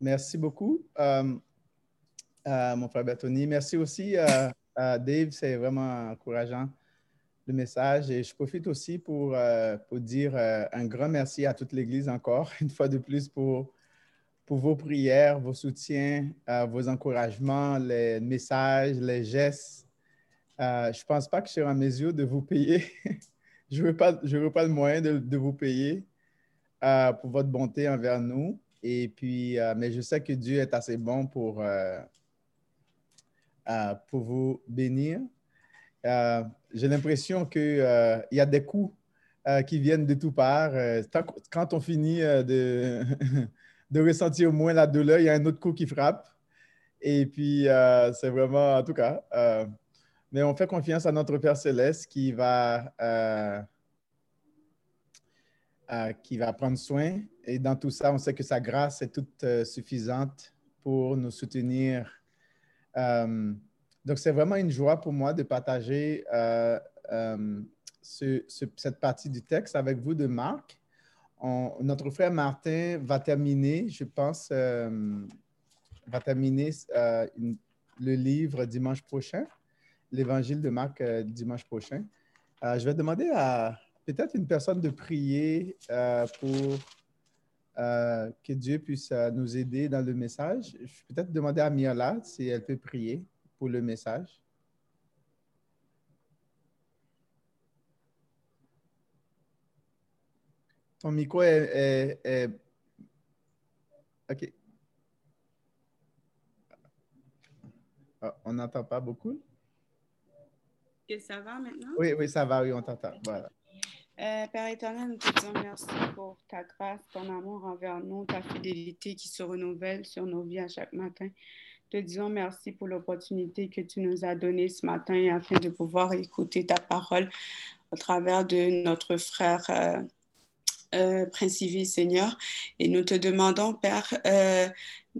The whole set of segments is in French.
Merci beaucoup, euh, euh, mon frère Bertoni. Merci aussi à Dave, c'est vraiment encourageant le message. Et je profite aussi pour, pour dire un grand merci à toute l'Église encore, une fois de plus, pour, pour vos prières, vos soutiens, vos encouragements, les messages, les gestes. je ne pense pas que je serai en mesure de vous payer. je n'aurai pas, pas le moyen de, vous payer euh, pour votre bonté envers nous. Et puis, euh, mais je sais que Dieu est assez bon pour, euh, pour vous bénir. J'ai l'impression qu'il y a des coups qui viennent de tout part. quand on finit de, de ressentir moins la douleur, il y a un autre coup qui frappe. Et puis, c'est vraiment, en tout cas, mais on fait confiance à notre Père céleste qui va euh, qui va prendre soin. Et dans tout ça, on sait que sa grâce est toute euh, suffisante pour nous soutenir. Euh, donc, c'est vraiment une joie pour moi de partager cette partie du texte avec vous de Marc. notre frère Martin va terminer, je pense, va terminer le livre dimanche prochain, l'évangile de Marc dimanche prochain. je vais demander à, peut-être une personne de prier euh, pour euh, que Dieu puisse euh, nous aider dans le message. Je vais peut-être demander à Miola si elle peut prier pour le message. Ton micro est, OK. Ah, on n'entend pas beaucoup. Que ça va maintenant? Oui, oui, ça va, oui, on t'entend. Voilà. Euh, Père éternel, nous te disons merci pour ta grâce, ton amour envers nous, ta fidélité qui se renouvelle sur nos vies à chaque matin. Te disons merci pour l'opportunité que tu nous as donnée ce matin afin de pouvoir écouter ta parole au travers de notre frère euh, euh Seigneur. Et nous te demandons, Père, euh,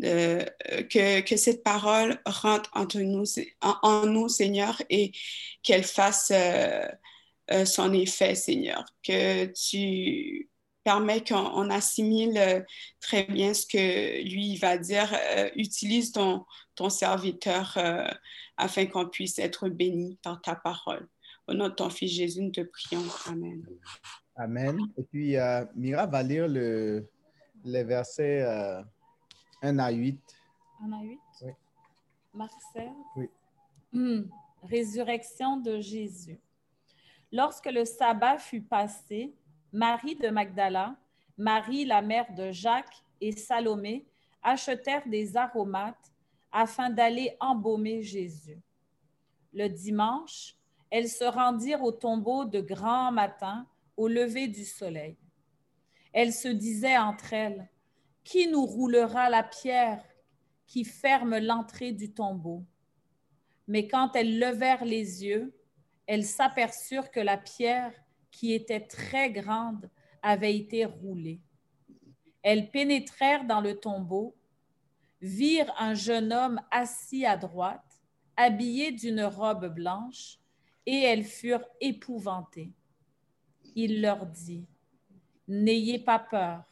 que, cette parole rentre en nous, Seigneur, et qu'elle fasse euh, son effet, Seigneur, que tu permets qu'on assimile euh, très bien ce que lui va dire. Euh, utilise ton, ton serviteur afin qu'on puisse être béni par ta parole. Au nom de ton Fils Jésus, nous te prions. Amen. Amen. Et puis, Mira va lire le, les versets 1 à 8. 1 à 8? Oui. Marcel? Oui. Hmm. Résurrection de Jésus. Lorsque le sabbat fut passé, Marie de Magdala, Marie la mère de Jacques et Salomé achetèrent des aromates afin d'aller embaumer Jésus. Le dimanche, elles se rendirent au tombeau de grand matin au lever du soleil. Elles se disaient entre elles, Qui nous roulera la pierre qui ferme l'entrée du tombeau? Mais quand elles levèrent les yeux, elles s'aperçurent que la pierre, qui était très grande, avait été roulée. Elles pénétrèrent dans le tombeau, virent un jeune homme assis à droite, habillé d'une robe blanche, et elles furent épouvantées. Il leur dit, N'ayez pas peur,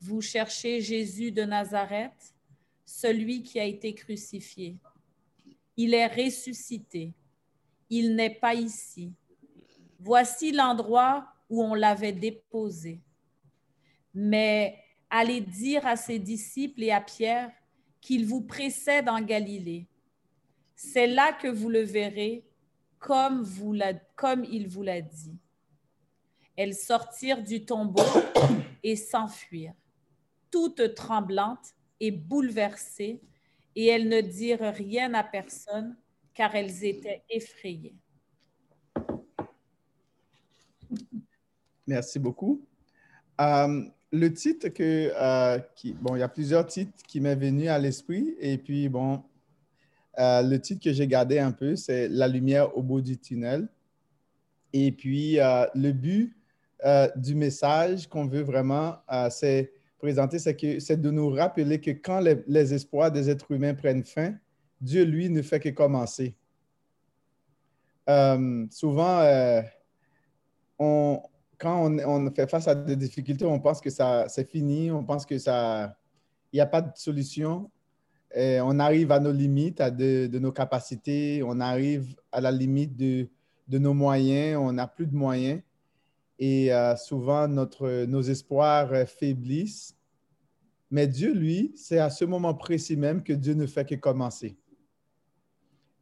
vous cherchez Jésus de Nazareth, celui qui a été crucifié. Il est ressuscité il n'est pas ici. Voici l'endroit où on l'avait déposé. Mais allez dire à ses disciples et à Pierre qu'il vous précède en Galilée. C'est là que vous le verrez comme, vous comme il vous l'a dit. Elles sortirent du tombeau et s'enfuirent, toutes tremblantes et bouleversées, et elles ne dirent rien à personne car elles étaient effrayées. Merci beaucoup. Euh, le titre que, euh, bon, il y a plusieurs titres qui m'est venu à l'esprit et puis bon, euh, le titre que j'ai gardé un peu, c'est La lumière au bout du tunnel. Et puis le but du message qu'on veut vraiment c'est présenter, c'est que c'est de nous rappeler que quand les espoirs des êtres humains prennent fin, Dieu, lui, ne fait que commencer. Euh, souvent, euh, quand on, fait face à des difficultés, on pense que ça, c'est fini, on pense que ça, il n'y a pas de solution. On arrive à nos limites, à de, nos capacités, on arrive à la limite de, de nos moyens, on n'a plus de moyens. Et euh, souvent, notre, nos espoirs faiblissent. Mais Dieu, lui, c'est à ce moment précis même que Dieu ne fait que commencer.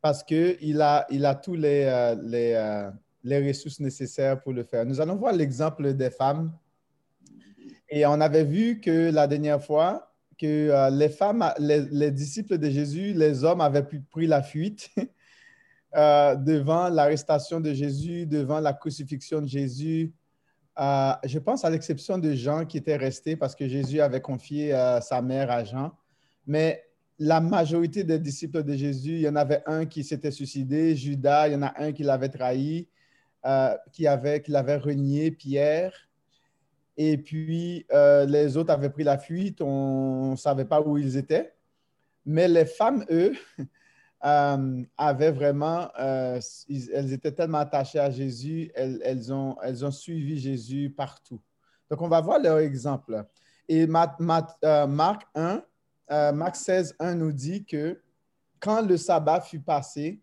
Parce qu'il a, il a tous les, euh, les, les ressources nécessaires pour le faire. Nous allons voir l'exemple des femmes. Et on avait vu que la dernière fois, que les femmes, les, les, disciples de Jésus, les hommes avaient pris la fuite devant l'arrestation de Jésus, devant la crucifixion de Jésus, euh, je pense à l'exception de Jean qui était resté parce que Jésus avait confié euh, sa mère à Jean. Mais la majorité des disciples de Jésus, il y en avait un qui s'était suicidé, Judas, il y en a un qui l'avait trahi, euh, qui, avait, qui l'avait renié, Pierre. Et puis, les autres avaient pris la fuite, on ne savait pas où ils étaient. Mais les femmes, eux, euh, avaient vraiment, euh, elles étaient tellement attachées à Jésus, elles, ont, elles ont suivi Jésus partout. Donc, on va voir leur exemple. Et euh, Marc 1, Marc 16, 1 nous dit que quand le sabbat fut passé,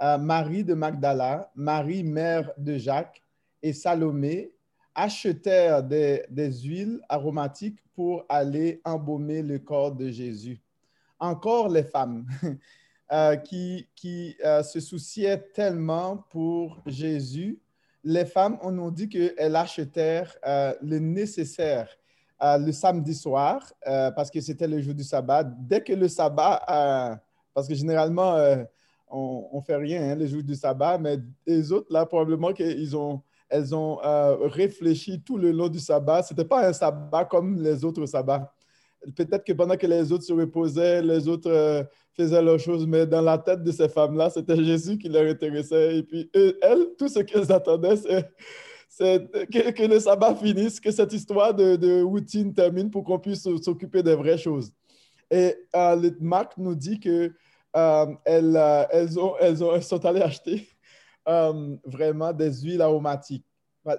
Marie de Magdala, Marie, mère de Jacques, et Salomé achetèrent des, huiles aromatiques pour aller embaumer le corps de Jésus. Encore les femmes. Euh, qui, qui euh, se souciait tellement pour Jésus, les femmes, on nous dit qu'elles achetèrent euh, le nécessaire le samedi soir, parce que c'était le jour du sabbat. Dès que le sabbat, parce que généralement, on ne fait rien hein, le jour du sabbat, mais les autres, là, probablement qu'elles ont, elles ont réfléchi tout le long du sabbat. Ce n'était pas un sabbat comme les autres sabbats peut-être que pendant que les autres se reposaient, les autres euh, faisaient leurs choses, mais dans la tête de ces femmes-là, c'était Jésus qui leur intéressait. Et puis, elles, tout ce qu'elles attendaient, c'est que, le sabbat finisse, que cette histoire de, routine termine pour qu'on puisse s'occuper des vraies choses. Et euh, Marc nous dit que euh, elles, elles, ont, elles, ont, elles, sont allées acheter vraiment des huiles aromatiques.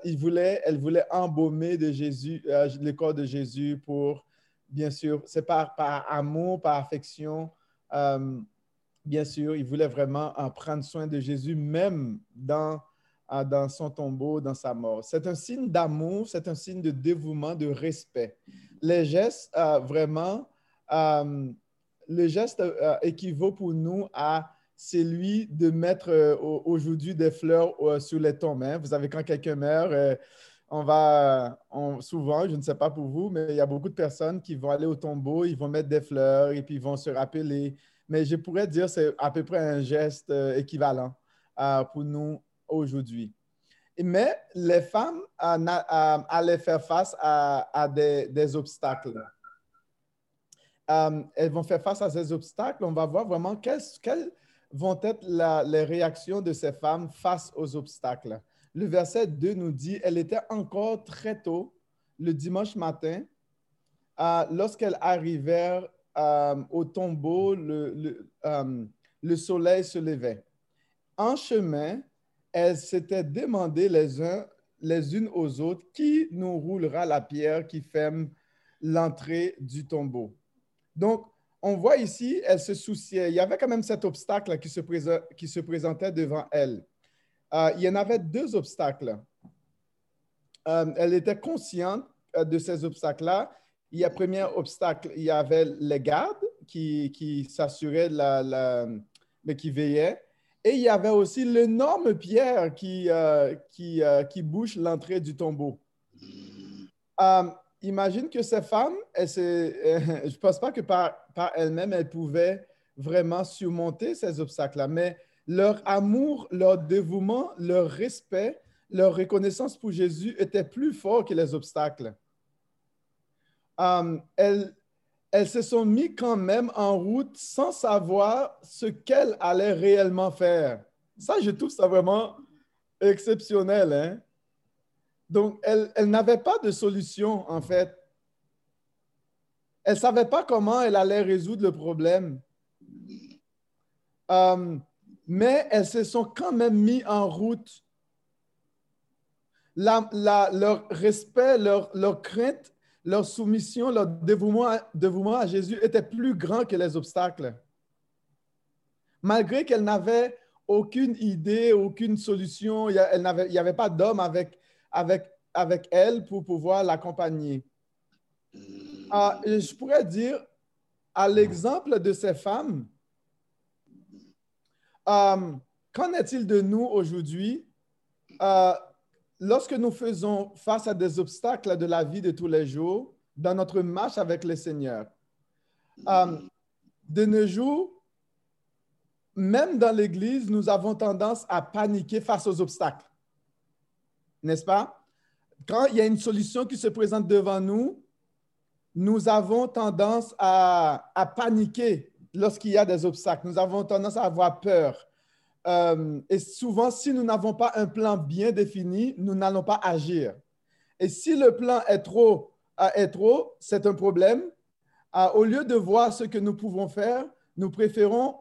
Ils voulaient, elles voulaient embaumer de Jésus, le corps de Jésus pour bien sûr, c'est par, amour, par affection. Euh, bien sûr, il voulait vraiment en prendre soin de Jésus, même dans, euh, dans son tombeau, dans sa mort. C'est un signe d'amour, c'est un signe de dévouement, de respect. Les gestes, euh, vraiment, le geste équivaut pour nous à celui de mettre aujourd'hui des fleurs sur les tombes. Hein. Vous savez, quand quelqu'un meurt, on va, souvent, je ne sais pas pour vous, mais il y a beaucoup de personnes qui vont aller au tombeau, ils vont mettre des fleurs et puis ils vont se rappeler. Mais je pourrais dire que c'est à peu près un geste euh, équivalent euh, pour nous aujourd'hui. Mais les femmes euh, allaient faire face à, des, obstacles. elles vont faire face à ces obstacles. On va voir vraiment quelles, vont être les réactions de ces femmes face aux obstacles le verset 2 nous dit, elle était encore très tôt, le dimanche matin, euh, lorsqu'elle arrivait euh, au tombeau, le, euh, le, soleil se levait. En chemin, elles s'étaient demandé les, uns, les unes aux autres qui nous roulera la pierre qui ferme l'entrée du tombeau. Donc, on voit ici, elle se souciait. Il y avait quand même cet obstacle qui se, qui se présentait devant elle. Euh, il y en avait deux obstacles. Euh, elle était consciente euh, de ces obstacles-là. Il y a premier obstacle, il y avait les gardes qui, qui s'assuraient, la, mais qui veillaient. Et il y avait aussi l'énorme pierre qui, qui, qui, bouche l'entrée du tombeau. imagine que ces femmes, je ne pense pas que par, par elles-mêmes, elles pouvaient vraiment surmonter ces obstacles-là, mais leur amour, leur dévouement, leur respect, leur reconnaissance pour Jésus était plus fort que les obstacles. Um, elles, se sont mis quand même en route sans savoir ce qu'elles allaient réellement faire. Ça, je trouve ça vraiment exceptionnel. Hein? Donc, elles, n'avaient pas de solution, en fait. Elles ne savaient pas comment elles allaient résoudre le problème. Um, mais elles se sont quand même mis en route. leur respect, leur, crainte leur soumission, leur dévouement, à Jésus était plus grand que les obstacles. Malgré qu'elles n'avaient aucune idée, aucune solution, il n'y avait, pas d'homme avec, avec, avec elle pour pouvoir l'accompagner. Ah, je pourrais dire, à l'exemple de ces femmes, euh, qu'en est-il de nous aujourd'hui? Euh, lorsque nous faisons face à des obstacles de la vie de tous les jours dans notre marche avec le Seigneur? Euh, de nos jours, même dans l'Église, nous avons tendance à paniquer face aux obstacles. N'est-ce pas? Quand il y a une solution qui se présente devant nous, nous avons tendance à, paniquer lorsqu'il y a des obstacles. Nous avons tendance à avoir peur. Euh, et souvent, si nous n'avons pas un plan bien défini, nous n'allons pas agir. Et si le plan est trop, euh, est trop c'est un problème. Euh, au lieu de voir ce que nous pouvons faire, nous préférons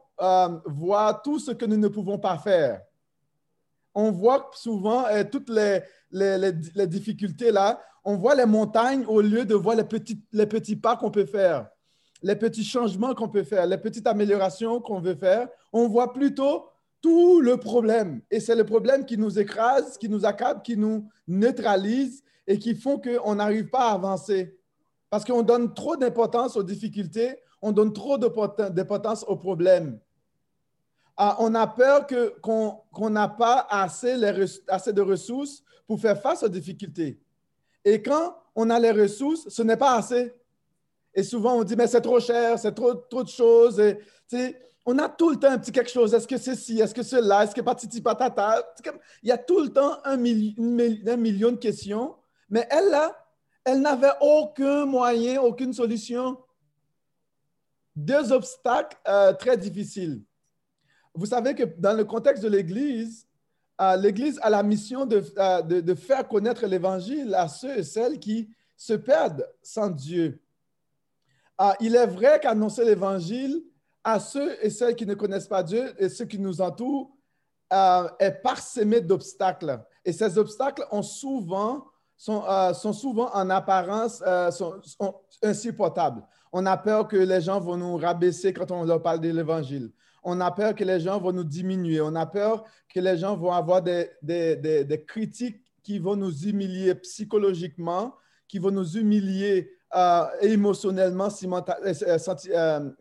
voir tout ce que nous ne pouvons pas faire. On voit souvent toutes les, les, difficultés là, on voit les montagnes au lieu de voir les petits, les petits pas qu'on peut faire, les petits changements qu'on peut faire, les petites améliorations qu'on veut faire. On voit plutôt tout le problème. Et c'est le problème qui nous écrase, qui nous accable, qui nous neutralise et qui font qu'on n'arrive pas à avancer. Parce qu'on donne trop d'importance aux difficultés, on donne trop d'importance aux problèmes. Ah, on a peur qu'on n'a pas assez, assez de ressources pour faire face aux difficultés. Et quand on a les ressources, ce n'est pas assez. Et souvent, on dit, mais c'est trop cher, c'est trop, trop de choses. On a tout le temps un petit quelque chose. Est-ce que c'est ci, est-ce que c'est là, est-ce que patiti patata? Il y a tout le temps un, million de questions. Mais elle, là, elle n'avait aucun moyen, aucune solution. Deux obstacles euh, très difficiles. Vous savez que dans le contexte de l'Église, l'Église a la mission euh, de, de, faire connaître l'Évangile à ceux et celles qui se perdent sans Dieu. Il est vrai qu'annoncer l'Évangile à ceux et celles qui ne connaissent pas Dieu et ceux qui nous entourent euh, est parsemé d'obstacles. Et ces obstacles souvent, sont, euh, sont souvent en apparence sont, insupportables. On a peur que les gens vont nous rabaisser quand on leur parle de l'Évangile on a peur que les gens vont nous diminuer, on a peur que les gens vont avoir des, des, critiques qui vont nous humilier psychologiquement, qui vont nous humilier euh, émotionnellement, euh,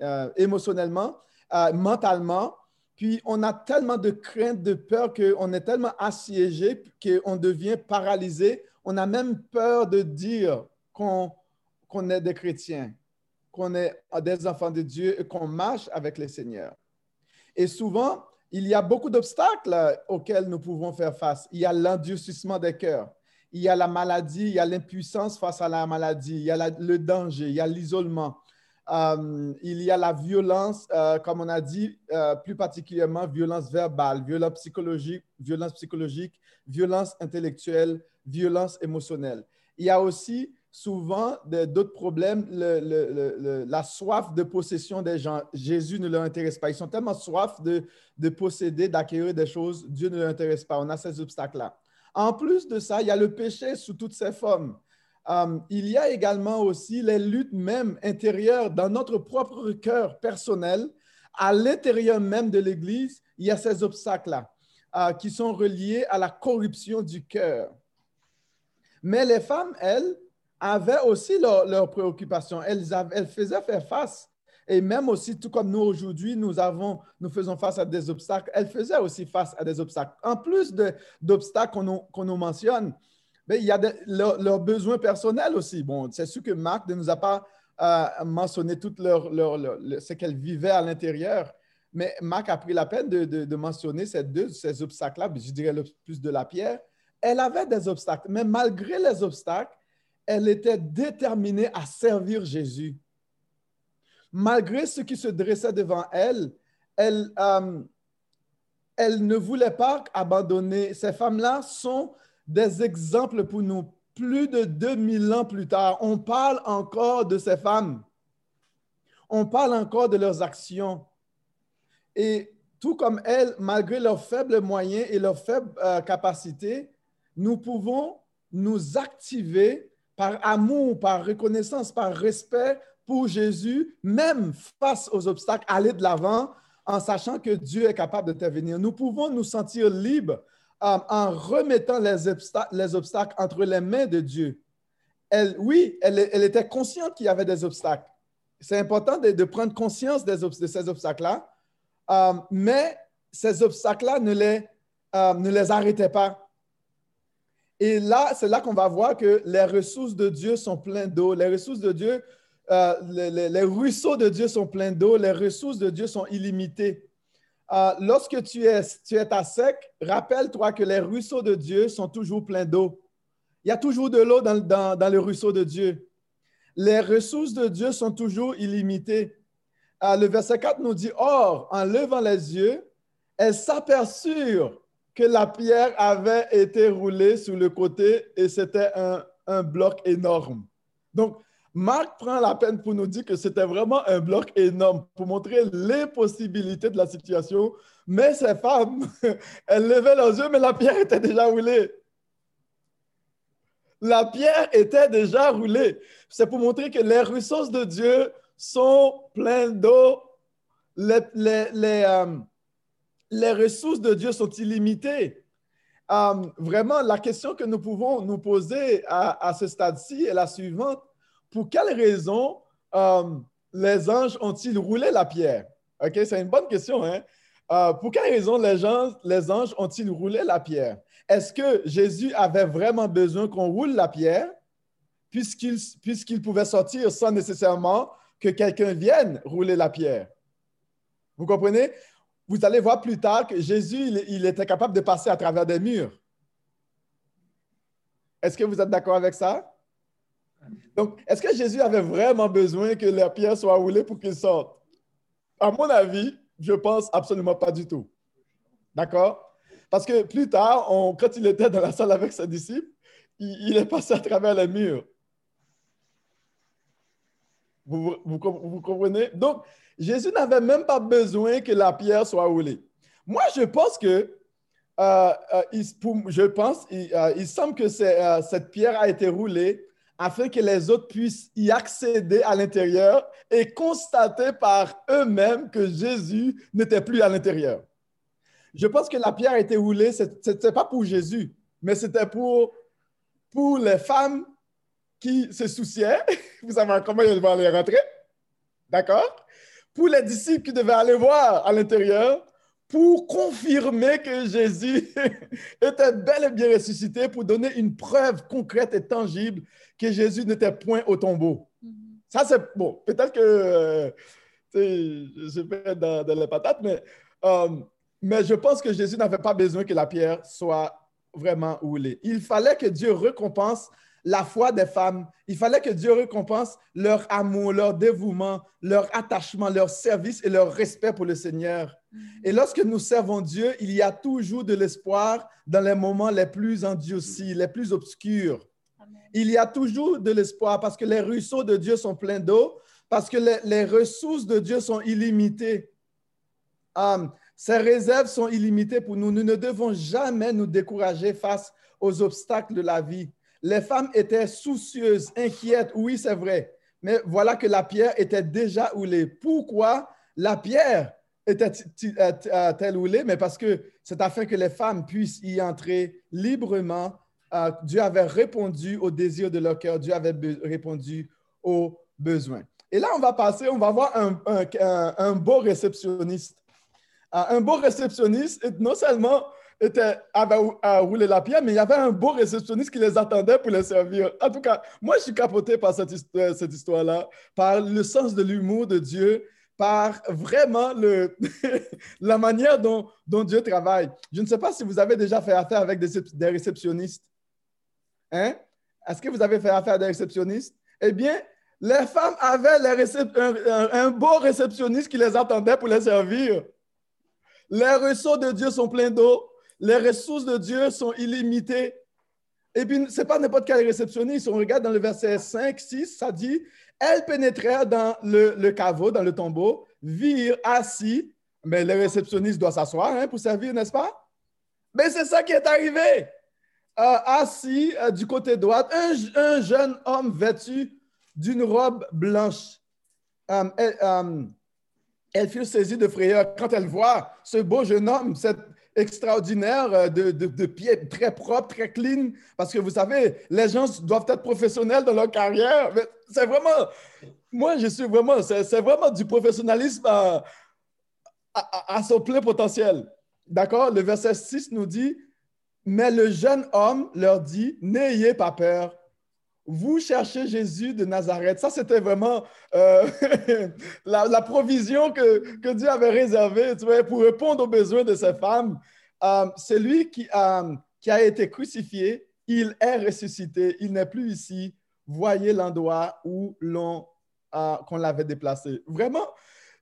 euh, émotionnellement mentalement. Puis on a tellement de crainte, de peur qu'on est tellement assiégé qu'on devient paralysé. On a même peur de dire qu'on est des chrétiens, qu'on est des enfants de Dieu et qu'on marche avec le Seigneur. Et souvent, il y a beaucoup d'obstacles auxquels nous pouvons faire face. Il y a l'endurcissement des cœurs, il y a la maladie, il y a l'impuissance face à la maladie, il y a le danger, il y a l'isolement, euh, il y a la violence, euh, comme on a dit, euh, plus particulièrement violence verbale, violence psychologique, violence psychologique, violence intellectuelle, violence émotionnelle. Il y a aussi souvent d'autres problèmes, la soif de possession des gens. Jésus ne leur intéresse pas. Ils sont tellement soif de, posséder, d'acquérir des choses. Dieu ne leur intéresse pas. On a ces obstacles-là. En plus de ça, il y a le péché sous toutes ses formes. Euh, il y a également aussi les luttes même intérieures dans notre propre cœur personnel. À l'intérieur même de l'Église, il y a ces obstacles-là euh, qui sont reliés à la corruption du cœur. Mais les femmes, elles, avaient aussi leurs préoccupations. Elles, elles faisaient faire face. Et même aussi, tout comme nous aujourd'hui, nous, avons, nous faisons face à des obstacles, elles faisaient aussi face à des obstacles. En plus d'obstacles qu'on nous, mentionne, mais il y a leurs besoins personnels aussi. Bon, c'est sûr que Marc ne nous a pas euh, mentionné tout leur, ce qu'elles vivaient à l'intérieur, mais Marc a pris la peine de, de, mentionner ces deux ces obstacles-là, je dirais le plus de la pierre. Elle avait des obstacles, mais malgré les obstacles, elle était déterminée à servir Jésus. Malgré ce qui se dressait devant elle, elle, euh, elle ne voulait pas abandonner. Ces femmes-là sont des exemples pour nous. Plus de 2000 ans plus tard, on parle encore de ces femmes. On parle encore de leurs actions. Et tout comme elles, malgré leurs faibles moyens et leurs faibles euh, capacités, nous pouvons nous activer par amour, par reconnaissance, par respect pour Jésus, même face aux obstacles, aller de l'avant en sachant que Dieu est capable d'intervenir. Nous pouvons nous sentir libres euh, en remettant les, obstacles, entre les mains de Dieu. Oui, elle, était consciente qu'il y avait des obstacles. C'est important de, prendre conscience de ces obstacles-là, euh, mais ces obstacles-là ne les, euh, ne les arrêtaient pas. Et là, c'est là qu'on va voir que les ressources de Dieu sont pleines d'eau. Les ressources de Dieu euh, les, ruisseaux de Dieu sont pleins d'eau, les ressources de Dieu sont illimitées. Euh, lorsque tu es, tu es à sec, rappelle-toi que les ruisseaux de Dieu sont toujours pleins d'eau. Il y a toujours de l'eau dans, dans, dans, le ruisseau de Dieu. Les ressources de Dieu sont toujours illimitées. Euh, le verset 4 nous dit, Or, en levant les yeux, elles s'aperçurent que la pierre avait été roulée sur le côté et c'était un, un bloc énorme. Donc, Marc prend la peine pour nous dire que c'était vraiment un bloc énorme pour montrer les possibilités de la situation. Mais ces femmes, elles levaient leurs yeux, mais la pierre était déjà roulée. La pierre était déjà roulée. C'est pour montrer que les ressources de Dieu sont pleines d'eau. Les, euh, ressources de Dieu sont illimitées. Euh, vraiment, la question que nous pouvons nous poser à ce stade-ci est la suivante pour quelle raison euh, les anges ont-ils roulé la pierre? OK, c'est une bonne question. Hein? Euh, pour quelle raison les, anges ont-ils roulé la pierre? Est-ce que Jésus avait vraiment besoin qu'on roule la pierre puisqu'il puisqu'il pouvait sortir sans nécessairement que quelqu'un vienne rouler la pierre? Vous comprenez? Vous allez voir plus tard que Jésus, il était capable de passer à travers des murs. Est-ce que vous êtes d'accord avec ça? Donc, est-ce que Jésus avait vraiment besoin que la pierre soit roulée pour qu'il sorte? À mon avis, je pense absolument pas du tout. D'accord? Parce que plus tard, quand il était dans la salle avec ses disciples, il, est passé à travers les murs. Vous, comprenez? Donc, Jésus n'avait même pas besoin que la pierre soit roulée. Moi, je pense que, euh, euh, je pense, il, euh, il semble que cette pierre a été roulée afin que les autres puissent y accéder à l'intérieur et constater par eux-mêmes que Jésus n'était plus à l'intérieur. Je pense que la pierre a été roulée, ce n'était pas pour Jésus, mais c'était pour, pour les femmes qui se souciaient. Vous savez comment ils devaient aller rentrer? D'accord? Pour les disciples qui devaient aller voir à l'intérieur, pour confirmer que Jésus était bel et bien ressuscité, pour donner une preuve concrète et tangible que Jésus n'était point au tombeau. Mm-hmm. Ça, c'est bon. Peut-être que euh, je vais dans, dans les patates, mais, euh, mais je pense que Jésus n'avait pas besoin que la pierre soit vraiment roulée. Il fallait que Dieu récompense la foi des femmes. Il fallait que Dieu récompense leur amour, leur dévouement, leur attachement, leur service et leur respect pour le Seigneur. Mm-hmm. Et lorsque nous servons Dieu, il y a toujours de l'espoir dans les moments les plus endurcis, les plus obscurs. Il y a toujours de l'espoir parce que les ruisseaux de Dieu sont pleins d'eau, parce que les, ressources de Dieu sont illimitées. Um, ces réserves sont illimitées pour nous. Nous ne devons jamais nous décourager face aux obstacles de la vie les femmes étaient soucieuses, inquiètes. Oui, c'est vrai. Mais voilà que la pierre était déjà roulée. Pourquoi la pierre était-elle roulée? Mais parce que c'est afin que les femmes puissent y entrer librement. Euh, Dieu avait répondu aux désirs de leur cœur. Dieu avait répondu aux besoins. Et là, on va passer, on va voir un, beau réceptionniste. Euh, un beau réceptionniste, non seulement était, à rouler la pierre, mais il y avait un beau réceptionniste qui les attendait pour les servir. En tout cas, moi, je suis capoté par cette, histoire, cette histoire-là, par le sens de l'humour de Dieu, par vraiment le, la manière dont, dont, Dieu travaille. Je ne sais pas si vous avez déjà fait affaire avec des, réceptionnistes. Hein? Est-ce que vous avez fait affaire avec des réceptionnistes? Eh bien, les femmes avaient un, beau réceptionniste qui les attendait pour les servir. Les ruisseaux de Dieu sont pleins d'eau les ressources de Dieu sont illimitées. Et puis, ce n'est pas n'importe quel réceptionniste. On regarde dans le verset 5, 6, ça dit Elles pénétrèrent dans le, caveau, dans le tombeau, virent assis. Mais le réceptionniste doit s'asseoir hein, pour servir, n'est-ce pas? Mais c'est ça qui est arrivé. euh, assis euh, du côté droit, un, un jeune homme vêtu d'une robe blanche. Euh, elle, euh, elle fut saisie de frayeur quand elle voit ce beau jeune homme, cet extraordinaire euh, de, de, de pieds très propre, très clean, parce que vous savez, les gens doivent être professionnels dans leur carrière. Mais c'est vraiment, moi, je suis vraiment, c'est vraiment du professionnalisme à- à son plein potentiel. D'accord? Le verset 6 nous dit, mais le jeune homme leur dit, n'ayez pas peur. Vous cherchez Jésus de Nazareth. Ça, c'était vraiment euh, la, provision que, Dieu avait réservée tu vois, pour répondre aux besoins de ces femmes. Euh, c'est lui qui, euh, qui a été crucifié. Il est ressuscité. Il n'est plus ici. Voyez l'endroit où l'on qu'on l'avait déplacé. Vraiment,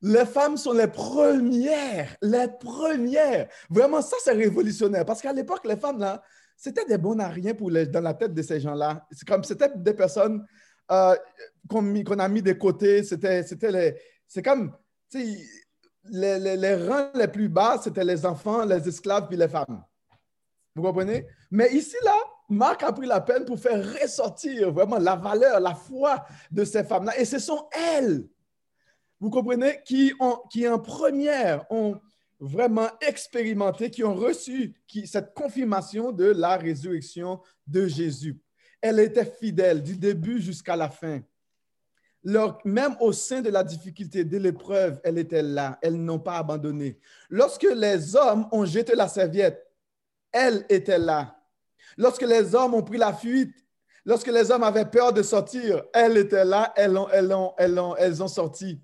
les femmes sont les premières, les premières. Vraiment, ça, c'est révolutionnaire. Parce qu'à l'époque, les femmes, là, c'était des bons à rien pour les, dans la tête de ces gens-là. C'est comme, c'était des personnes euh, qu'on a mis de côté. C'était, les, c'est comme, les, les, les rangs les plus bas, c'était les enfants, les esclaves, puis les femmes. Vous comprenez? Mais ici, là, Marc a pris la peine pour faire ressortir vraiment la valeur, la foi de ces femmes-là. Et ce sont elles, vous comprenez, qui, ont, qui en première ont vraiment expérimenté, qui ont reçu cette confirmation de la résurrection de Jésus. Elle était fidèle du début jusqu'à la fin. Même au sein de la difficulté, de l'épreuve, elle était là. Elles n'ont pas abandonné. Lorsque les hommes ont jeté la serviette, elle était là. Lorsque les hommes ont pris la fuite, lorsque les hommes avaient peur de sortir, elle était là, elles ont, elles ont, elles ont, elles ont sorti.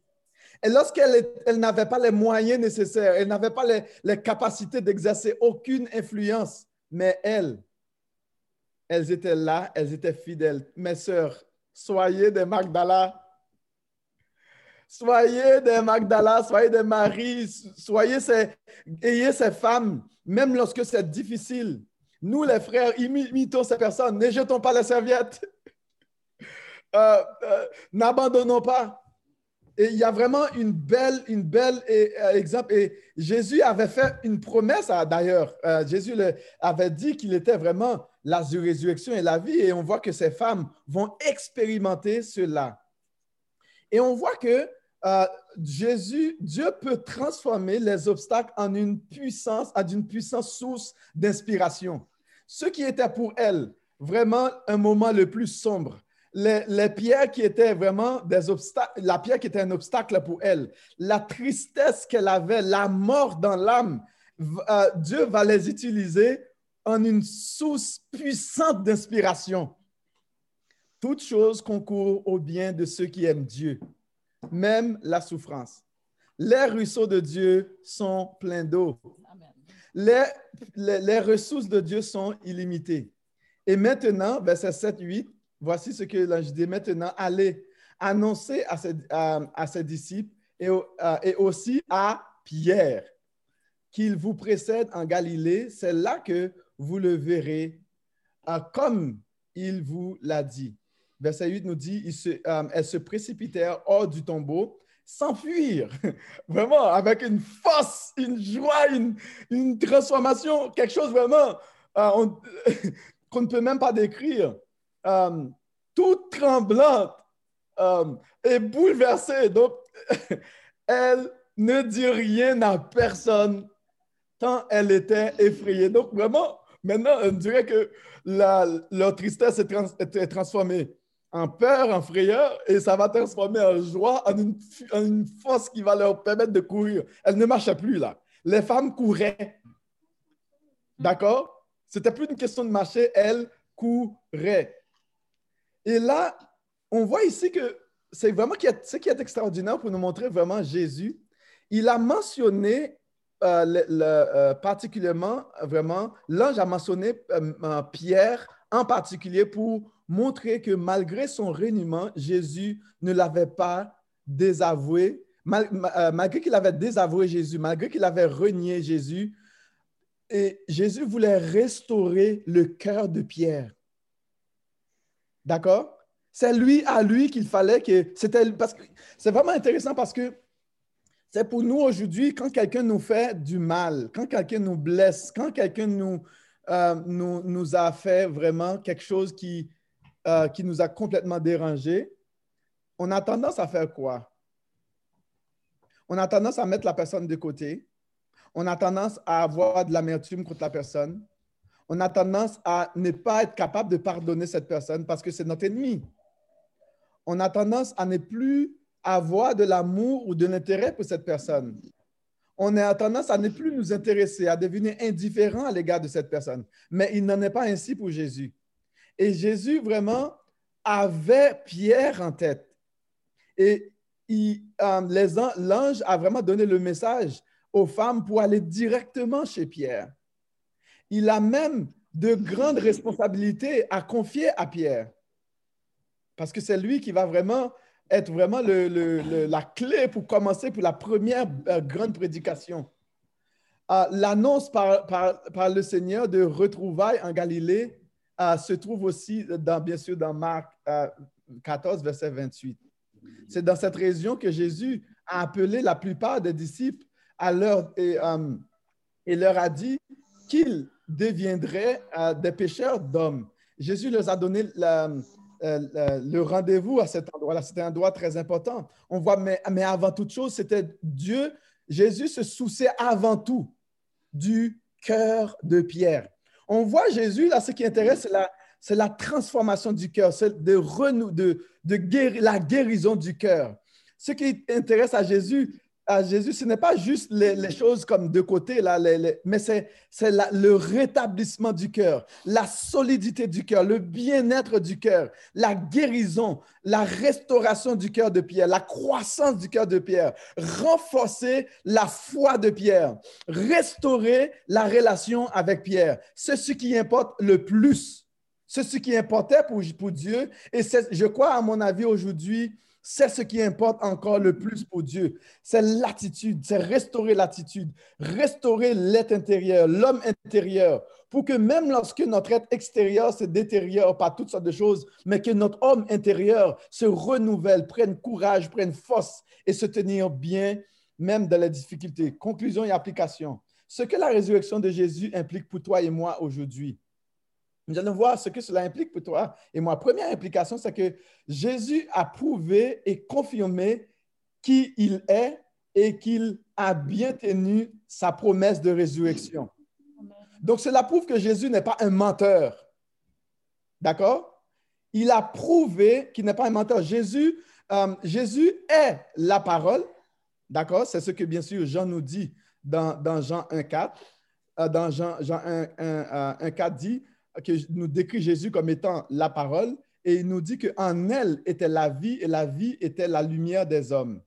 Lorsqu'elle elle n'avait pas les moyens nécessaires, elle n'avait pas les, capacités d'exercer aucune influence, mais elles, elles étaient là, elles étaient fidèles. Mes sœurs, soyez des Magdala. Soyez des Magdala, soyez des Marie, soyez ces, ayez ces femmes, même lorsque c'est difficile. Nous, les frères, imi- imitons ces personnes. Ne jetons pas les serviettes. Euh, euh, N'abandonnons pas. Et il y a vraiment une belle, une belle euh, exemple. Et Jésus avait fait une promesse, à- d'ailleurs. Euh, Jésus avait dit qu'il était vraiment la résurrection et la vie. Et on voit que ces femmes vont expérimenter cela. Et on voit que euh, Jésus, Dieu peut transformer les obstacles en une puissance, en une puissante source d'inspiration. Ce qui était pour elle vraiment un moment le plus sombre, les, les pierres qui étaient vraiment des obstacles, la pierre qui était un obstacle pour elle, la tristesse qu'elle avait, la mort dans l'âme, euh, Dieu va les utiliser en une source puissante d'inspiration. Toute chose concourt au bien de ceux qui aiment Dieu, même la souffrance. Les ruisseaux de Dieu sont pleins d'eau. Les, les, les ressources de Dieu sont illimitées. Et maintenant, verset 7, 8, voici ce que l'ange dit. Maintenant, allez annoncer à ses, disciples et, aussi à Pierre qu'il vous précède en Galilée. C'est là que vous le verrez, euh, comme il vous l'a dit. Verset 8 nous dit, euh, elles se précipitèrent hors du tombeau, s'enfuir, vraiment avec une force, une joie, une, transformation, quelque chose vraiment euh, on- qu'on ne peut même pas décrire. Euh, toute tremblante euh, et bouleversée. Donc, elle ne dit rien à personne tant elle était effrayée. Donc, vraiment, maintenant, on dirait que la- leur tristesse est, trans- est transformée en peur, en frayeur, et ça va transformer en joie, en une, en une force qui va leur permettre de courir. Elle ne marchait plus là. Les femmes couraient. D'accord? C'était plus une question de marcher, elles couraient. Et là, on voit ici que c'est vraiment ce qui est extraordinaire pour nous montrer vraiment Jésus. Il a mentionné euh, euh, particulièrement, vraiment, l'ange a mentionné euh, Pierre en particulier pour montrer que malgré son reniement, Jésus ne l'avait pas désavoué. Mal- ma- malgré qu'il avait désavoué Jésus, malgré qu'il avait renié Jésus, et Jésus voulait restaurer le cœur de Pierre. D'accord? C'est lui à lui qu'il fallait que. C'était parce que c'est vraiment intéressant parce que c'est pour nous aujourd'hui, quand quelqu'un nous fait du mal, quand quelqu'un nous blesse, quand quelqu'un nous, euh, a fait vraiment quelque chose qui, euh, qui nous a complètement dérangé, on a tendance à faire quoi? On a tendance à mettre la personne de côté. On a tendance à avoir de l'amertume contre la personne. On a tendance à ne pas être capable de pardonner cette personne parce que c'est notre ennemi. On a tendance à ne plus avoir de l'amour ou de l'intérêt pour cette personne. On a tendance à ne plus nous intéresser, à devenir indifférent à l'égard de cette personne. Mais il n'en est pas ainsi pour Jésus. Et Jésus vraiment avait Pierre en tête. Et euh, l'ange a vraiment donné le message aux femmes pour aller directement chez Pierre. Il a même de grandes responsabilités à confier à Pierre. Parce que c'est lui qui va vraiment être vraiment la clé pour commencer pour la première euh, grande prédication. Euh, l'annonce par, le Seigneur de retrouvailles en Galilée se trouve aussi, dans, bien sûr, dans Marc 14, verset 28. C'est dans cette région que Jésus a appelé la plupart des disciples à leur, et, euh, leur a dit qu'ils deviendraient euh, des pêcheurs d'hommes. Jésus leur a donné euh, le rendez-vous à cet endroit-là. C'était un endroit très important. On voit, mais, avant toute chose, c'était Dieu. Jésus se souciait avant tout du cœur de Pierre. On voit Jésus, là, ce qui intéresse, c'est la, la transformation du cœur, c'est de, de la guérison du cœur. Ce qui intéresse à Jésus, à Jésus, ce n'est pas juste les, choses comme de côté, là, mais c'est le rétablissement du cœur, la solidité du cœur, le bien-être du cœur, la guérison, la restauration du cœur de Pierre, la croissance du cœur de Pierre, renforcer la foi de Pierre, restaurer la relation avec Pierre. C'est ce qui importe le plus. C'est ce qui importait pour, pour Dieu. Et je crois, à mon avis, aujourd'hui, c'est ce qui importe encore le plus pour Dieu. C'est l'attitude, c'est restaurer l'attitude, restaurer l'être intérieur, l'homme intérieur, pour que même lorsque notre être extérieur se détériore par toutes sortes de choses, mais que notre homme intérieur se renouvelle, prenne courage, prenne force et se tenir bien, même dans les difficultés. Conclusion et application. Ce que la résurrection de Jésus implique pour toi et moi aujourd'hui, nous allons voir ce que cela implique pour toi et moi. Première implication, c'est que Jésus a prouvé et confirmé qui il est et qu'il a bien tenu sa promesse de résurrection. Donc, cela prouve que Jésus n'est pas un menteur. D'accord? Il a prouvé qu'il n'est pas un menteur. Jésus, euh, Jésus est la parole. D'accord? C'est ce que, bien sûr, Jean nous dit dans, Jean 1,4. Euh, dans Jean, Jean 1, 1, 4 dit que nous décrit Jésus comme étant la parole et il nous dit qu'en elle était la vie et la vie était la lumière des hommes.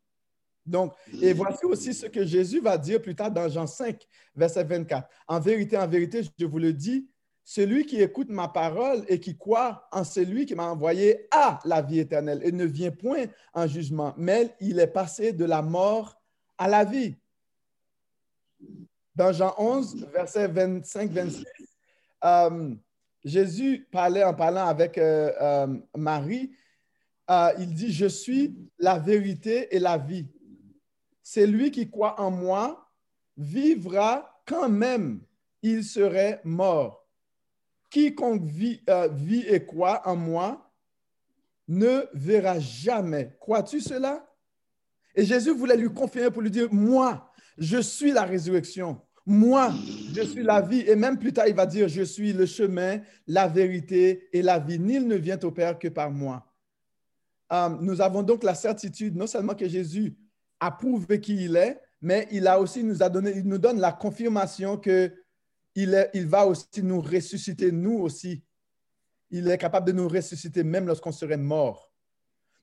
Donc, et voici aussi ce que Jésus va dire plus tard dans Jean 5, verset 24. En vérité, en vérité, je vous le dis, celui qui écoute ma parole et qui croit en celui qui m'a envoyé a la vie éternelle et ne vient point en jugement, mais il est passé de la mort à la vie. Dans Jean 11, verset 25-26, Jésus parlait en parlant avec euh, euh, Marie, euh, il dit, je suis la vérité et la vie. C'est lui qui croit en moi vivra quand même il serait mort. Quiconque vit, vit et croit en moi ne verra jamais. Crois-tu cela? Et Jésus voulait lui confirmer pour lui dire, moi, je suis la résurrection. Moi, je suis la vie. Et même plus tard, il va dire, je suis le chemin, la vérité et la vie. Nul ne vient au Père que par moi. Euh, nous avons donc la certitude, non seulement que Jésus a prouvé qui il est, mais il a aussi nous a donné, il nous donne la confirmation que il, est, il va aussi nous ressusciter, nous aussi. Il est capable de nous ressusciter même lorsqu'on serait mort.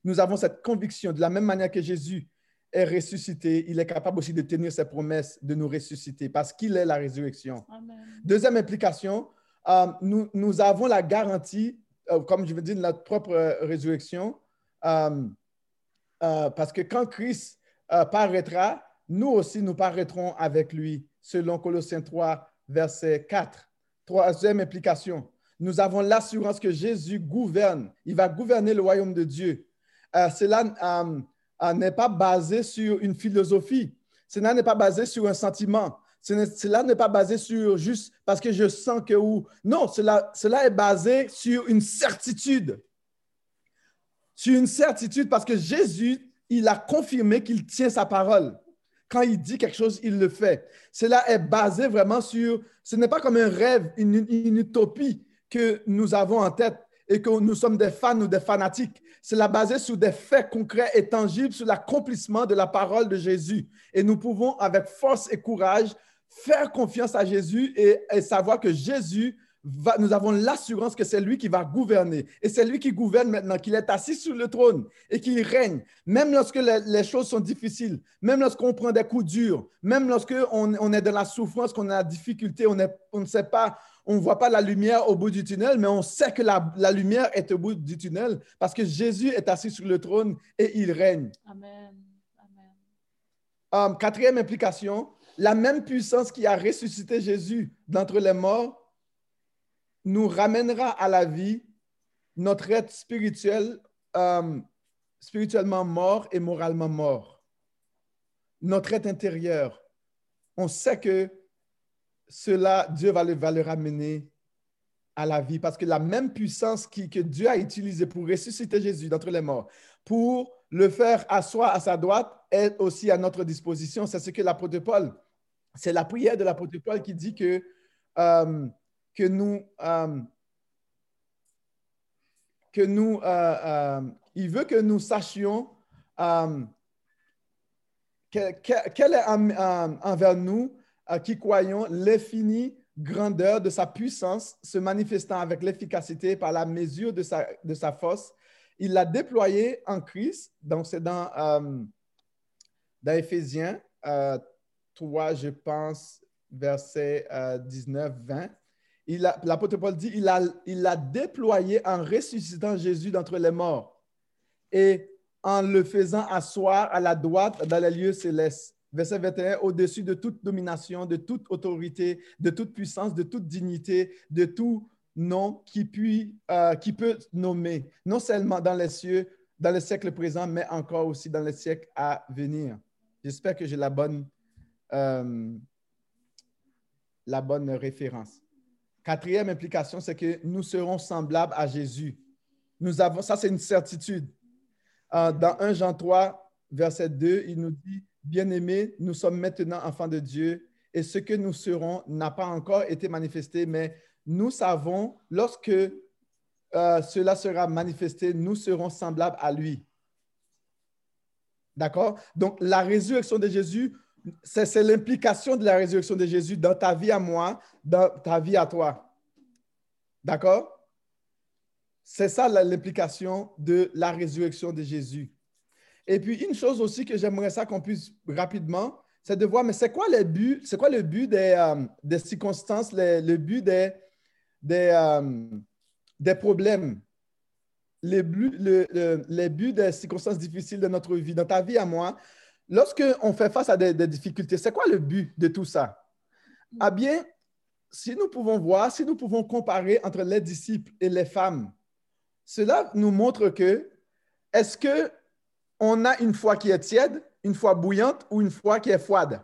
Nous avons cette conviction, de la même manière que Jésus est ressuscité, il est capable aussi de tenir ses promesses de nous ressusciter parce qu'il est la résurrection. Deuxième implication, euh, nous, nous, avons la garantie, euh, comme je veux dire, de notre propre euh, résurrection, parce que quand Christ paraîtra, nous aussi nous paraîtrons avec lui, selon Colossiens 3, verset 4. Troisième implication, nous avons l'assurance que Jésus gouverne, il va gouverner le royaume de Dieu. cela n'est pas basé sur une philosophie. Cela n'est pas basé sur un sentiment. cela n'est pas basé sur juste parce que je sens que ou. Non, cela, cela est basé sur une certitude. Sur une certitude parce que Jésus, il a confirmé qu'il tient sa parole. Quand il dit quelque chose, il le fait. Cela est basé vraiment sur, ce n'est pas comme un rêve, une, une utopie que nous avons en tête et que nous sommes des fans ou des fanatiques. C'est basé sur des faits concrets et tangibles, sur l'accomplissement de la parole de Jésus. Et nous pouvons, avec force et courage, faire confiance à Jésus et, savoir que Jésus Va, nous avons l'assurance que c'est lui qui va gouverner. Et c'est lui qui gouverne maintenant, qu'il est assis sur le trône et qu'il règne. Même lorsque les, choses sont difficiles, même lorsqu'on prend des coups durs, même lorsqu'on on est dans la souffrance, qu'on a la difficulté, on, on ne sait pas, on ne voit pas la lumière au bout du tunnel, mais on sait que la, lumière est au bout du tunnel parce que Jésus est assis sur le trône et il règne. Amen. Amen. Um, quatrième implication, la même puissance qui a ressuscité Jésus d'entre les morts nous ramènera à la vie notre être spirituel, um, spirituellement mort et moralement mort. Notre être intérieur. On sait que cela, Dieu va le, va le ramener à la vie parce que la même puissance qui, que Dieu a utilisée pour ressusciter Jésus d'entre les morts, pour le faire asseoir à sa droite, est aussi à notre disposition. C'est ce que l'apôtre Paul, c'est la prière de l'apôtre Paul qui dit que, euh, que nous, euh, que nous euh, il veut que nous sachions quel, quel est envers nous qui croyons l'infinie grandeur de sa puissance se manifestant avec l'efficacité par la mesure de sa, de sa force. Il l'a déployé en Christ. Donc, c'est dans, euh, dans Éphésiens 3, euh, je pense, verset 19-20. Euh, l'apôtre Paul dit, il l'a il déployé en ressuscitant Jésus d'entre les morts et en le faisant asseoir à la droite dans les lieux célestes Verset 21, au-dessus de toute domination, de toute autorité, de toute puissance, de toute dignité, de tout nom qui, puis, euh, qui peut nommer, non seulement dans les cieux, dans le siècle présent, mais encore aussi dans les siècles à venir. J'espère que j'ai la bonne, euh, la bonne référence. Quatrième implication, c'est que nous serons semblables à Jésus. Nous avons, ça c'est une certitude. Euh, dans 1 Jean 3, verset 2, il nous dit, Bien-aimés, nous sommes maintenant enfants de Dieu et ce que nous serons n'a pas encore été manifesté, mais nous savons, lorsque euh, cela sera manifesté, nous serons semblables à lui. D'accord? Donc, la résurrection de Jésus, c'est l'implication de la résurrection de Jésus dans ta vie à moi, dans ta vie à toi. D'accord? C'est ça l'implication de la résurrection de Jésus. Et puis, une chose aussi que j'aimerais ça qu'on puisse rapidement, c'est de voir, mais c'est quoi le but, c'est quoi le but des, euh, des circonstances, le, but des, des, euh, des problèmes, les buts, le, les buts des circonstances difficiles de notre vie, dans ta vie à moi, lorsqu'on fait face à des, des difficultés, c'est quoi le but de tout ça? Ah bien, si nous pouvons voir, si nous pouvons comparer entre les disciples et les femmes, cela nous montre que est-ce que on a une foi qui est tiède, une foi bouillante ou une foi qui est froide.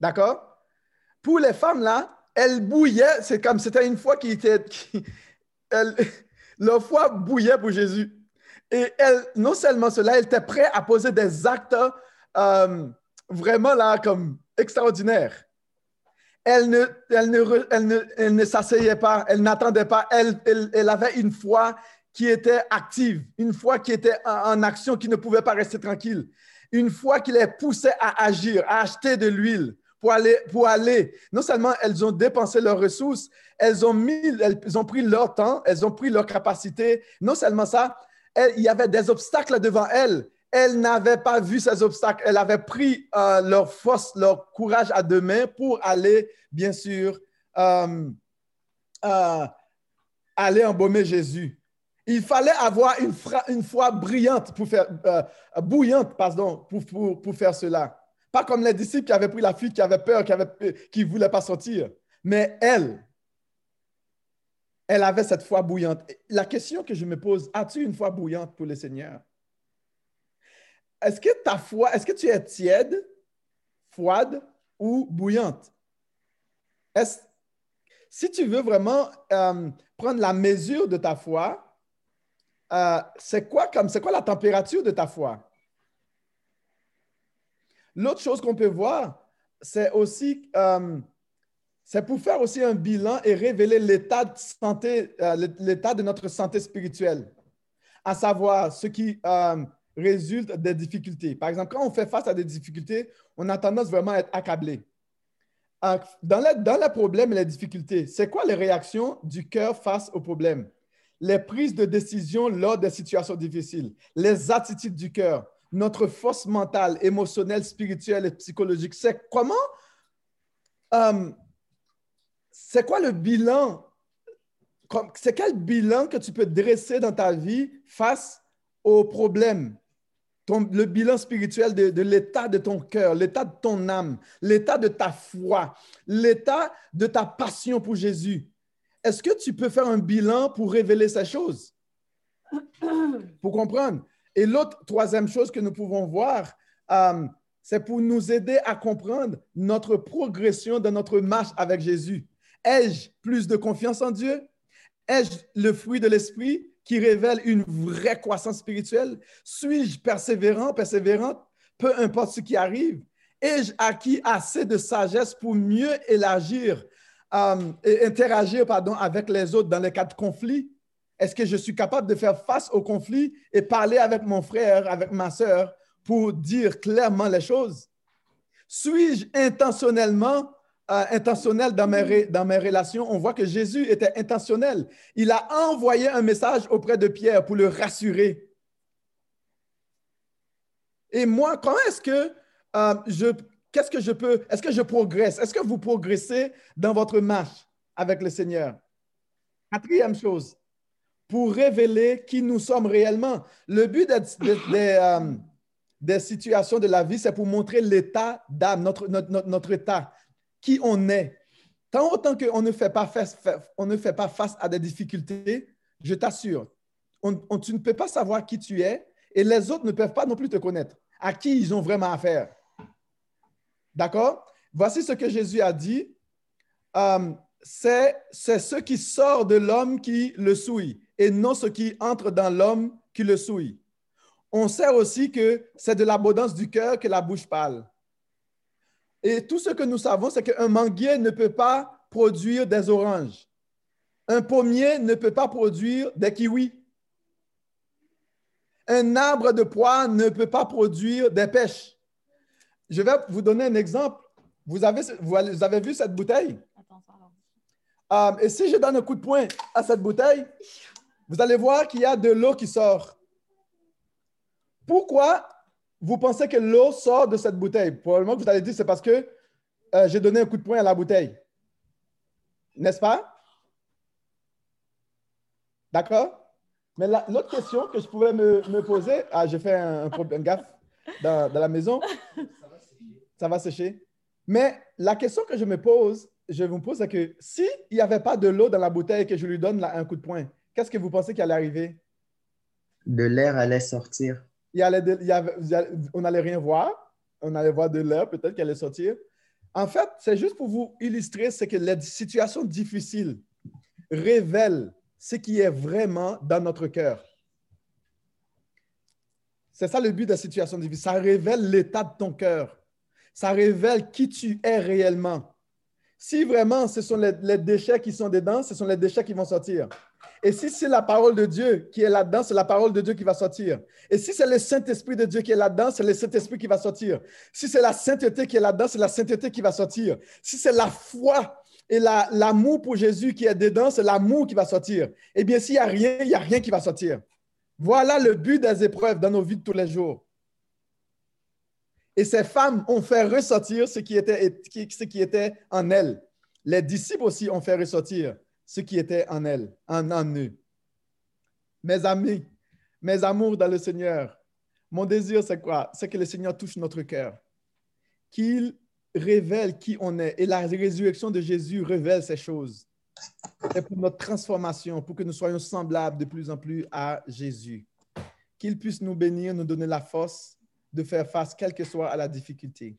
D'accord? Pour les femmes, là, elles bouillaient, c'est comme c'était une foi qui était. leur foi bouillait pour Jésus. Et elle, non seulement cela, elle était prête à poser des actes euh, vraiment là, comme extraordinaires. Elle ne, elle s'asseyait pas, elle n'attendait pas, elle, elle, elle, avait une foi qui était active, une foi qui était en, action, qui ne pouvait pas rester tranquille, une foi qui les poussait à agir, à acheter de l'huile pour aller, pour aller. Non seulement elles ont dépensé leurs ressources, elles ont, mis, elles ont pris leur temps, elles ont pris leur capacité. Non seulement ça, il y avait des obstacles devant elles. Elles n'avaient pas vu ces obstacles. Elles avaient pris euh, leur force, leur courage à deux mains pour aller, bien sûr, euh, euh, aller embaumer Jésus. Il fallait avoir une, foi brillante pour faire, euh, bouillante pardon, pour, pour, pour, faire cela. Pas comme les disciples qui avaient pris la fuite, qui avaient peur, qui ne euh, voulaient pas sortir. Mais elle, elle avait cette foi bouillante. La question que je me pose, as-tu une foi bouillante pour le Seigneur? Est-ce que ta foi, est-ce que tu es tiède, froide ou bouillante? Est-ce- si tu veux vraiment euh, prendre la mesure de ta foi, euh, c'est quoi comme c'est quoi la température de ta foi? L'autre chose qu'on peut voir, c'est aussi euh, c'est pour faire aussi un bilan et révéler l'état de euh, notre santé spirituelle, à savoir ce qui résulte des difficultés. Par exemple, quand on fait face à des difficultés, on a tendance vraiment à être accablé. Dans les, dans les problèmes et les difficultés, c'est quoi les réactions du cœur face aux problèmes? Les prises de décision lors des situations difficiles, les attitudes du cœur, notre force mentale, émotionnelle, spirituelle et psychologique. C'est comment, euh, c'est quoi le bilan, c'est quel bilan que tu peux dresser dans ta vie face aux problèmes? Le bilan spirituel de, de l'état de ton cœur, l'état de ton âme, l'état de ta foi, l'état de ta passion pour Jésus. Est-ce que tu peux faire un bilan pour révéler ces choses? Pour comprendre. Et l'autre, troisième chose que nous pouvons voir, euh, c'est pour nous aider à comprendre notre progression dans notre marche avec Jésus. Ai-je plus de confiance en Dieu? Ai-je le fruit de l'esprit qui révèle une vraie croissance spirituelle? Suis-je persévérant, persévérante, peu importe ce qui arrive? Ai-je acquis assez de sagesse pour mieux élargir euh, et interagir pardon, avec les autres dans les cas de conflit? Est-ce que je suis capable de faire face au conflit et parler avec mon frère, avec ma sœur, pour dire clairement les choses? Suis-je intentionnellement euh, intentionnel dans mes, relations? On voit que Jésus était intentionnel. Il a envoyé un message auprès de Pierre pour le rassurer. Et moi, comment est-ce que euh, je, qu'est-ce que je peux, est-ce que je progresse? Est-ce que vous progressez dans votre marche avec le Seigneur? Quatrième chose, pour révéler qui nous sommes réellement. Le but des, euh, situations de la vie, c'est pour montrer l'état d'âme, notre, état, qui on est. Tant autant qu'on ne, fait pas face, on ne fait pas face à des difficultés, je t'assure, tu ne peux pas savoir qui tu es et les autres ne peuvent pas non plus te connaître, à qui ils ont vraiment affaire? D'accord? Voici ce que Jésus a dit. Euh, c'est ce qui sort de l'homme qui le souille et non ce qui entre dans l'homme qui le souille. On sait aussi que c'est de l'abondance du cœur que la bouche parle. Et tout ce que nous savons, c'est qu'un manguier ne peut pas produire des oranges. Un pommier ne peut pas produire des kiwis. Un arbre de poire ne peut pas produire des pêches. Je vais vous donner un exemple. Vous avez, vous avez vu cette bouteille? Euh, et si je donne un coup de poing à cette bouteille, vous allez voir qu'il y a de l'eau qui sort. Pourquoi vous pensez que l'eau sort de cette bouteille? Probablement que vous allez dire c'est parce que euh, j'ai donné un coup de poing à la bouteille. N'est-ce pas? D'accord? Mais la- l'autre question que je pouvais me, me poser, ah, j'ai fait un, un problème gaffe dans, dans la maison. Ça va sécher. Mais la question que je me pose, je vous pose, c'est que s'il n'y avait pas de l'eau dans la bouteille et que je lui donne là, un coup de poing, qu'est-ce que vous pensez qui allait arriver? De l'air allait sortir. Il y allait de- il y avait- il y allait- on n'allait rien voir. On allait voir de l'air, peut-être qu'elle allait sortir. En fait, c'est juste pour vous illustrer ce que les situations difficiles révèlent ce qui est vraiment dans notre cœur. C'est ça le but de la situation difficile. Ça révèle l'état de ton cœur. Ça révèle qui tu es réellement. Si vraiment ce sont les, déchets qui sont dedans, ce sont les déchets qui vont sortir. Et si c'est la parole de Dieu qui est là-dedans, c'est la parole de Dieu qui va sortir. Et si c'est le Saint-Esprit de Dieu qui est là-dedans, c'est le Saint-Esprit qui va sortir. Si c'est la sainteté qui est là-dedans, c'est la sainteté qui va sortir. Si c'est la foi et la- l'amour pour Jésus qui est dedans, c'est l'amour qui va sortir. Eh bien, s'il n'y a rien, il n'y a rien qui va sortir. Voilà le but des épreuves dans nos vies de tous les jours. Et ces femmes ont fait ressortir ce qui était, ce qui était en elles. Les disciples aussi ont fait ressortir ce qui était en elles, en, en eux. Mes amis, mes amours dans le Seigneur, mon désir, c'est quoi? C'est que le Seigneur touche notre cœur, qu'il révèle qui on est. Et la résurrection de Jésus révèle ces choses. C'est pour notre transformation, pour que nous soyons semblables de plus en plus à Jésus. Qu'il puisse nous bénir, nous donner la force de faire face, quelle que soit à la difficulté.